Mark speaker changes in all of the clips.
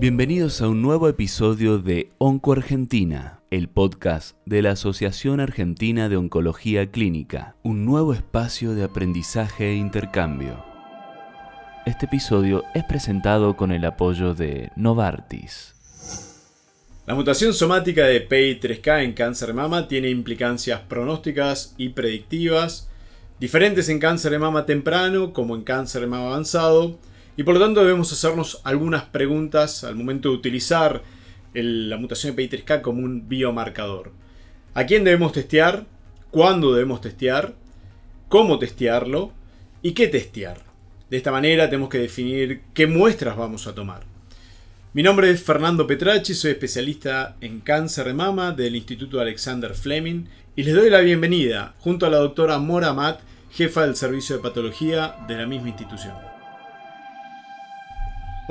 Speaker 1: Bienvenidos a un nuevo episodio de Onco Argentina, el podcast de la Asociación Argentina de Oncología Clínica, un nuevo espacio de aprendizaje e intercambio. Este episodio es presentado con el apoyo de Novartis.
Speaker 2: La mutación somática de PI3K en cáncer de mama tiene implicancias pronósticas y predictivas, diferentes en cáncer de mama temprano como en cáncer de mama avanzado, y por lo tanto debemos hacernos algunas preguntas al momento de utilizar la mutación de PI3K como un biomarcador. ¿A quién debemos testear? ¿Cuándo debemos testear? ¿Cómo testearlo? ¿Y qué testear? De esta manera tenemos que definir qué muestras vamos a tomar. Mi nombre es Fernando Petracci, soy especialista en cáncer de mama del Instituto Alexander Fleming y les doy la bienvenida junto a la doctora Mora Matt, jefa del servicio de patología de la misma institución.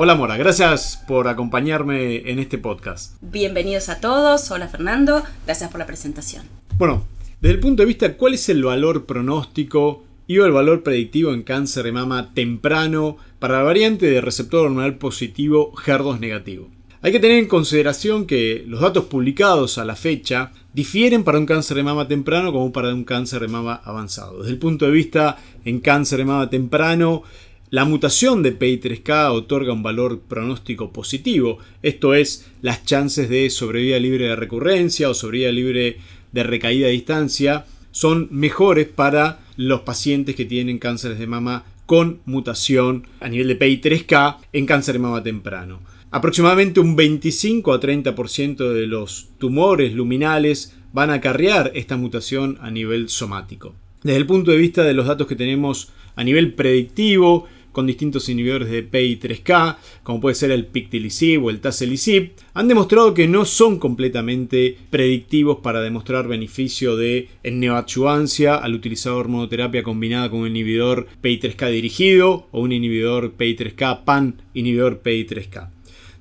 Speaker 2: Hola Mora, gracias por acompañarme en este podcast.
Speaker 3: Bienvenidos a todos, hola Fernando, gracias por la presentación.
Speaker 2: Bueno, desde el punto de vista, ¿cuál es el valor pronóstico y el valor predictivo en cáncer de mama temprano para la variante de receptor hormonal positivo HER2 negativo? Hay que tener en consideración que los datos publicados a la fecha difieren para un cáncer de mama temprano como para un cáncer de mama avanzado. Desde el punto de vista en cáncer de mama temprano, la mutación de PI3K otorga un valor pronóstico positivo, esto es, las chances de sobrevida libre de recurrencia o sobrevida libre de recaída a distancia son mejores para los pacientes que tienen cánceres de mama con mutación a nivel de PI3K en cáncer de mama temprano. Aproximadamente un 25 a 30% de los tumores luminales van a acarrear esta mutación a nivel somático. Desde el punto de vista de los datos que tenemos a nivel predictivo, con distintos inhibidores de PI3K, como puede ser el Pictilisib o el Tazelisib, han demostrado que no son completamente predictivos para demostrar beneficio de neoadjuvancia al utilizar hormonoterapia combinada con un inhibidor PI3K dirigido o un inhibidor PI3K pan inhibidor PI3K.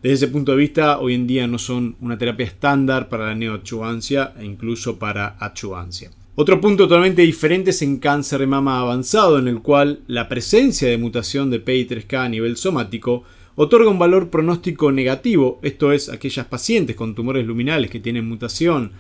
Speaker 2: Desde ese punto de vista, hoy en día no son una terapia estándar para la neoadjuvancia e incluso para adjuvancia. Otro punto totalmente diferente es en cáncer de mama avanzado, en el cual la presencia de mutación de PI3K a nivel somático otorga un valor pronóstico negativo, esto es, aquellas pacientes con tumores luminales que tienen mutación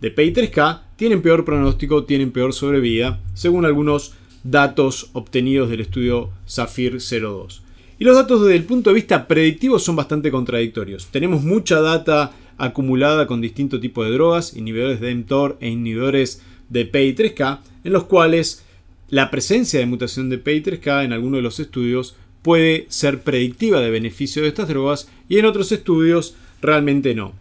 Speaker 2: de PI3K tienen peor pronóstico, tienen peor sobrevida, según algunos datos obtenidos del estudio SAFIR 02. Y los datos desde el punto de vista predictivo son bastante contradictorios. Tenemos mucha data acumulada con distintos tipos de drogas, inhibidores de mTOR e inhibidores de PI3K, en los cuales la presencia de mutación de PI3K en algunos de los estudios puede ser predictiva de beneficio de estas drogas y en otros estudios realmente no.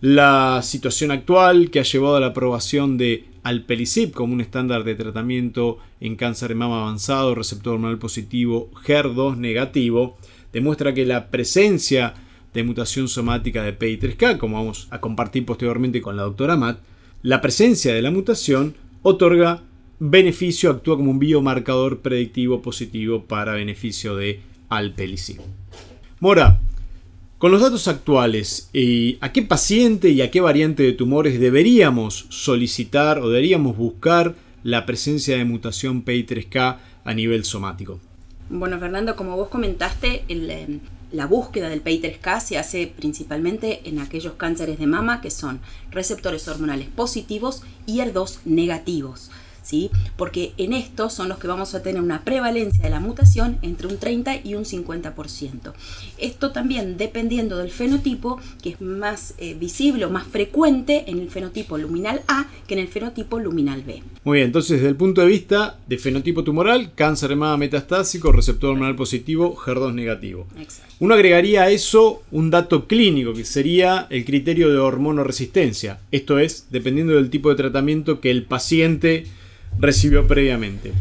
Speaker 2: La situación actual que ha llevado a la aprobación de Alpelisib como un estándar de tratamiento en cáncer de mama avanzado, receptor hormonal positivo, HER2 negativo, demuestra que la presencia de mutación somática de PI3K, como vamos a compartir posteriormente con la doctora Matt, la presencia de la mutación otorga beneficio, actúa como un biomarcador predictivo positivo para beneficio de alpelicin. Mora, con los datos actuales, ¿a qué paciente y a qué variante de tumores deberíamos solicitar o deberíamos buscar la presencia de mutación PI3K a nivel somático?
Speaker 3: Bueno, Fernando, como vos comentaste, el, em, la búsqueda del PI3K se hace principalmente en aquellos cánceres de mama que son receptores hormonales positivos y ER2 negativos. ¿Sí? Porque en estos son los que vamos a tener una prevalencia de la mutación entre un 30 y un 50%. Esto también dependiendo del fenotipo, que es más eh, visible o más frecuente en el fenotipo luminal A que en el fenotipo luminal B.
Speaker 2: Muy bien, entonces desde el punto de vista de fenotipo tumoral, cáncer de mama metastásico, receptor hormonal positivo, HER2 negativo. Exacto. Uno agregaría a eso un dato clínico que sería el criterio de hormonoresistencia, esto es, dependiendo del tipo de tratamiento que el paciente recibió previamente.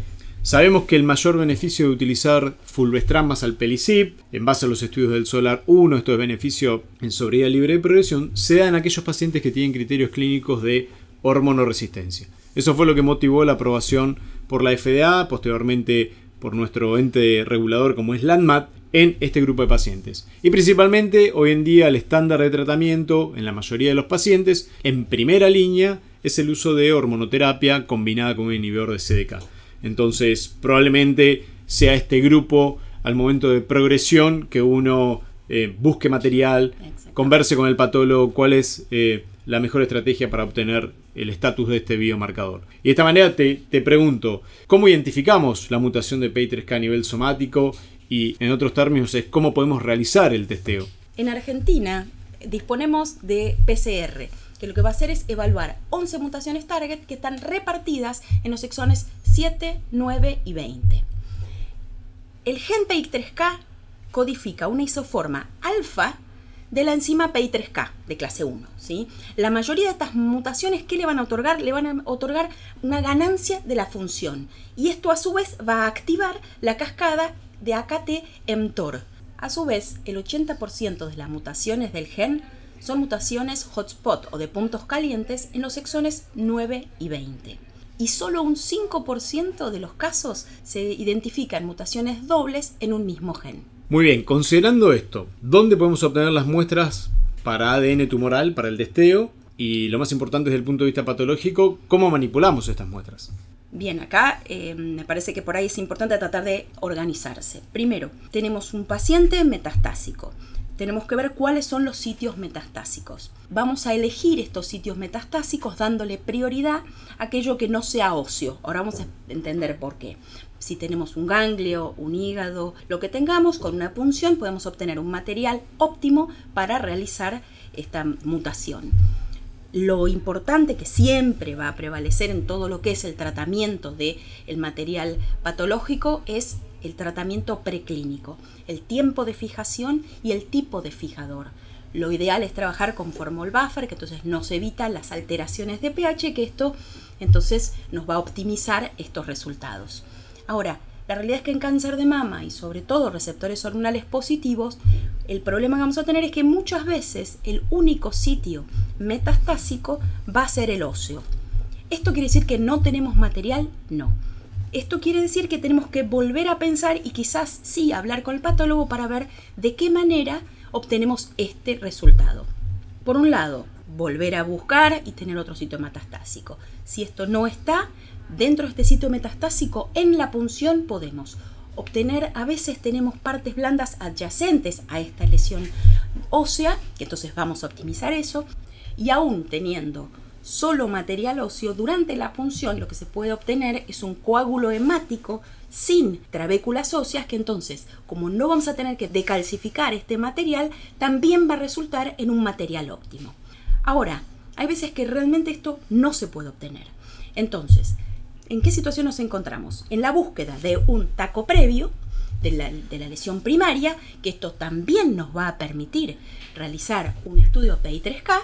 Speaker 2: Sabemos que el mayor beneficio de utilizar fulvestrant más alpelisib, en base a los estudios del SOLAR 1, esto es beneficio en sobriedad libre de progresión, se da en aquellos pacientes que tienen criterios clínicos de hormonoresistencia. Eso fue lo que motivó la aprobación por la FDA, posteriormente por nuestro ente regulador como es LANDMAT, en este grupo de pacientes. Y principalmente hoy en día el estándar de tratamiento en la mayoría de los pacientes, en primera línea, es el uso de hormonoterapia combinada con un inhibidor de CDK. Entonces probablemente sea este grupo al momento de progresión que uno eh, busque material, converse con el patólogo cuál es eh, la mejor estrategia para obtener el estatus de este biomarcador. Y de esta manera te, te pregunto, ¿cómo identificamos la mutación de P3K a nivel somático? Y en otros términos es cómo podemos realizar el testeo.
Speaker 3: En Argentina disponemos de PCR, que lo que va a hacer es evaluar 11 mutaciones target que están repartidas en los exones 7, 9 y 20. El gen PI3K codifica una isoforma alfa de la enzima PI3K de clase 1. ¿sí? La mayoría de estas mutaciones, ¿qué le van a otorgar? Le van a otorgar una ganancia de la función. Y esto a su vez va a activar la cascada de AKT-mTOR. A su vez, el 80% de las mutaciones del gen son mutaciones hotspot o de puntos calientes en los exones 9 y 20. Y solo un 5% de los casos se identifican mutaciones dobles en un mismo gen.
Speaker 2: Muy bien, considerando esto, ¿dónde podemos obtener las muestras para ADN tumoral, para el testeo? Y lo más importante desde el punto de vista patológico, ¿cómo manipulamos estas muestras?
Speaker 3: Bien, acá eh, me parece que por ahí es importante tratar de organizarse. Primero, tenemos un paciente metastásico tenemos que ver cuáles son los sitios metastásicos. Vamos a elegir estos sitios metastásicos dándole prioridad a aquello que no sea óseo. Ahora vamos a entender por qué. Si tenemos un ganglio, un hígado, lo que tengamos, con una punción podemos obtener un material óptimo para realizar esta mutación. Lo importante que siempre va a prevalecer en todo lo que es el tratamiento del el material patológico es el tratamiento preclínico, el tiempo de fijación y el tipo de fijador. Lo ideal es trabajar con formol buffer, que entonces nos evita las alteraciones de pH, que esto entonces nos va a optimizar estos resultados. Ahora, la realidad es que en cáncer de mama y sobre todo receptores hormonales positivos, el problema que vamos a tener es que muchas veces el único sitio metastásico va a ser el óseo. ¿Esto quiere decir que no tenemos material? No. Esto quiere decir que tenemos que volver a pensar y quizás sí hablar con el patólogo para ver de qué manera obtenemos este resultado. Por un lado, volver a buscar y tener otro sitio metastásico. Si esto no está, dentro de este sitio metastásico, en la punción podemos obtener, a veces tenemos partes blandas adyacentes a esta lesión ósea, que entonces vamos a optimizar eso, y aún teniendo solo material óseo, durante la punción lo que se puede obtener es un coágulo hemático sin trabéculas óseas que entonces, como no vamos a tener que decalcificar este material, también va a resultar en un material óptimo. Ahora, hay veces que realmente esto no se puede obtener. Entonces, ¿en qué situación nos encontramos? En la búsqueda de un taco previo, de la, de la, lesión primaria, que esto también nos va a permitir realizar un estudio PI3K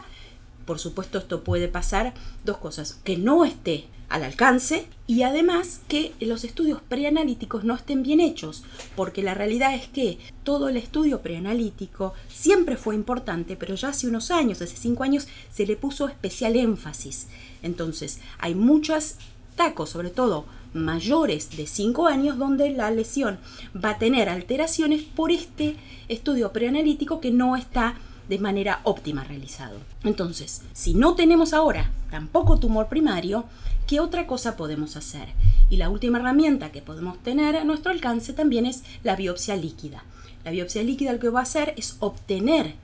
Speaker 3: por supuesto esto puede pasar dos cosas, que no esté al alcance y además que los estudios preanalíticos no estén bien hechos, porque la realidad es que todo el estudio preanalítico siempre fue importante, pero ya hace unos años, hace cinco años, se le puso especial énfasis. Entonces, hay muchas sobre todo mayores de 5 años, donde la lesión va a tener alteraciones por este estudio preanalítico que no está de manera óptima realizado. Entonces, si no tenemos ahora tampoco tumor primario, ¿qué otra cosa podemos hacer? Y la última herramienta que podemos tener a nuestro alcance también es la biopsia líquida. La biopsia líquida lo que va a hacer es obtener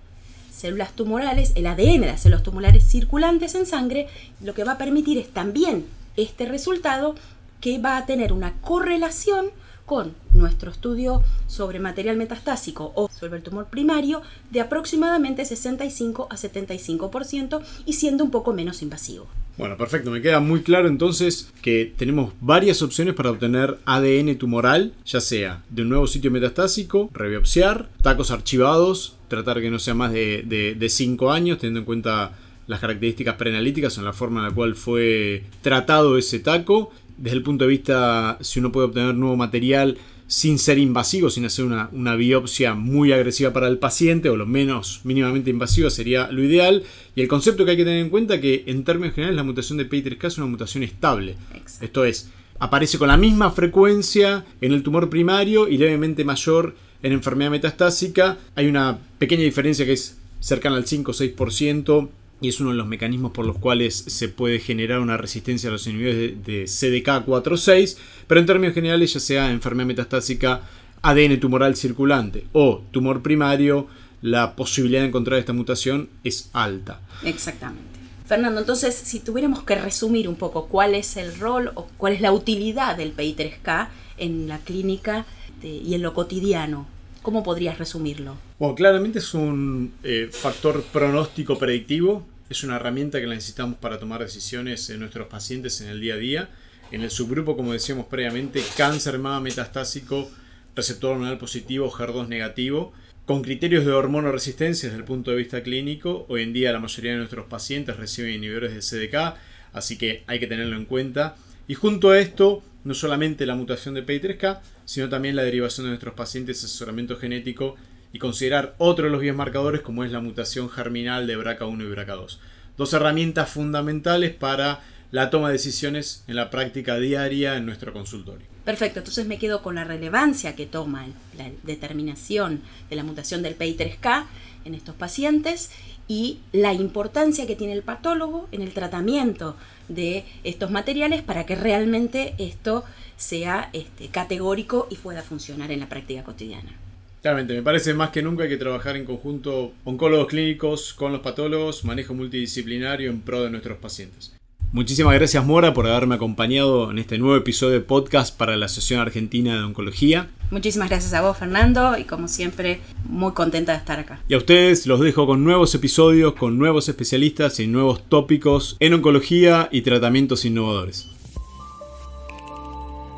Speaker 3: células tumorales, el ADN de las células tumorales circulantes en sangre, lo que va a permitir es también este resultado que va a tener una correlación con nuestro estudio sobre material metastásico o sobre el tumor primario de aproximadamente 65 a 75% y siendo un poco menos invasivo.
Speaker 2: Bueno, perfecto, me queda muy claro entonces que tenemos varias opciones para obtener ADN tumoral, ya sea de un nuevo sitio metastásico, rebiopsiar, tacos archivados, tratar que no sea más de 5 años, teniendo en cuenta las características preanalíticas o la forma en la cual fue tratado ese taco desde el punto de vista si uno puede obtener nuevo material sin ser invasivo, sin hacer una, biopsia muy agresiva para el paciente o lo menos mínimamente invasiva sería lo ideal. Y el concepto que hay que tener en cuenta que en términos generales la mutación de P3K es una mutación estable. Esto es, aparece con la misma frecuencia en el tumor primario y levemente mayor en enfermedad metastásica. Hay una pequeña diferencia que es cercana al 5 o 6% y es uno de los mecanismos por los cuales se puede generar una resistencia a los inhibidores de, CDK4-6, pero en términos generales, ya sea enfermedad metastásica, ADN tumoral circulante o tumor primario, la posibilidad de encontrar esta mutación es alta.
Speaker 3: Exactamente. Fernando, entonces, si tuviéramos que resumir un poco cuál es el rol o cuál es la utilidad del PI3K en la clínica este, y en lo cotidiano, ¿cómo podrías resumirlo?
Speaker 2: Bueno, claramente es un eh, factor pronóstico predictivo, es una herramienta que la necesitamos para tomar decisiones en nuestros pacientes en el día a día. En el subgrupo, como decíamos previamente, cáncer mama metastásico, receptor hormonal positivo, HER2 negativo, con criterios de hormonoresistencia desde el punto de vista clínico, hoy en día la mayoría de nuestros pacientes reciben inhibidores de CDK, así que hay que tenerlo en cuenta. Y junto a esto, no solamente la mutación de PI3K, sino también la derivación de nuestros pacientes asesoramiento genético y considerar otro de los biomarcadores como es la mutación germinal de BRCA1 y BRCA2. Dos herramientas fundamentales para la toma de decisiones en la práctica diaria en nuestro consultorio.
Speaker 3: Perfecto, entonces me quedo con la relevancia que toma la determinación de la mutación del PI3K en estos pacientes y la importancia que tiene el patólogo en el tratamiento de estos materiales para que realmente esto sea este, categórico y pueda funcionar en la práctica cotidiana.
Speaker 2: Claramente, me parece más que nunca hay que trabajar en conjunto oncólogos clínicos con los patólogos, manejo multidisciplinario en pro de nuestros pacientes. Muchísimas gracias Mora por haberme acompañado en este nuevo episodio de podcast para la Asociación Argentina de Oncología.
Speaker 3: Muchísimas gracias a vos Fernando y como siempre muy contenta de estar acá.
Speaker 2: Y a ustedes los dejo con nuevos episodios, con nuevos especialistas y nuevos tópicos en oncología y tratamientos innovadores.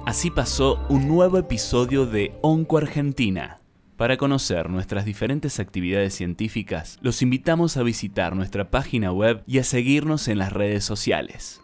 Speaker 1: Así pasó un nuevo episodio de Onco Argentina. Para conocer nuestras diferentes actividades científicas, los invitamos a visitar nuestra página web y a seguirnos en las redes sociales.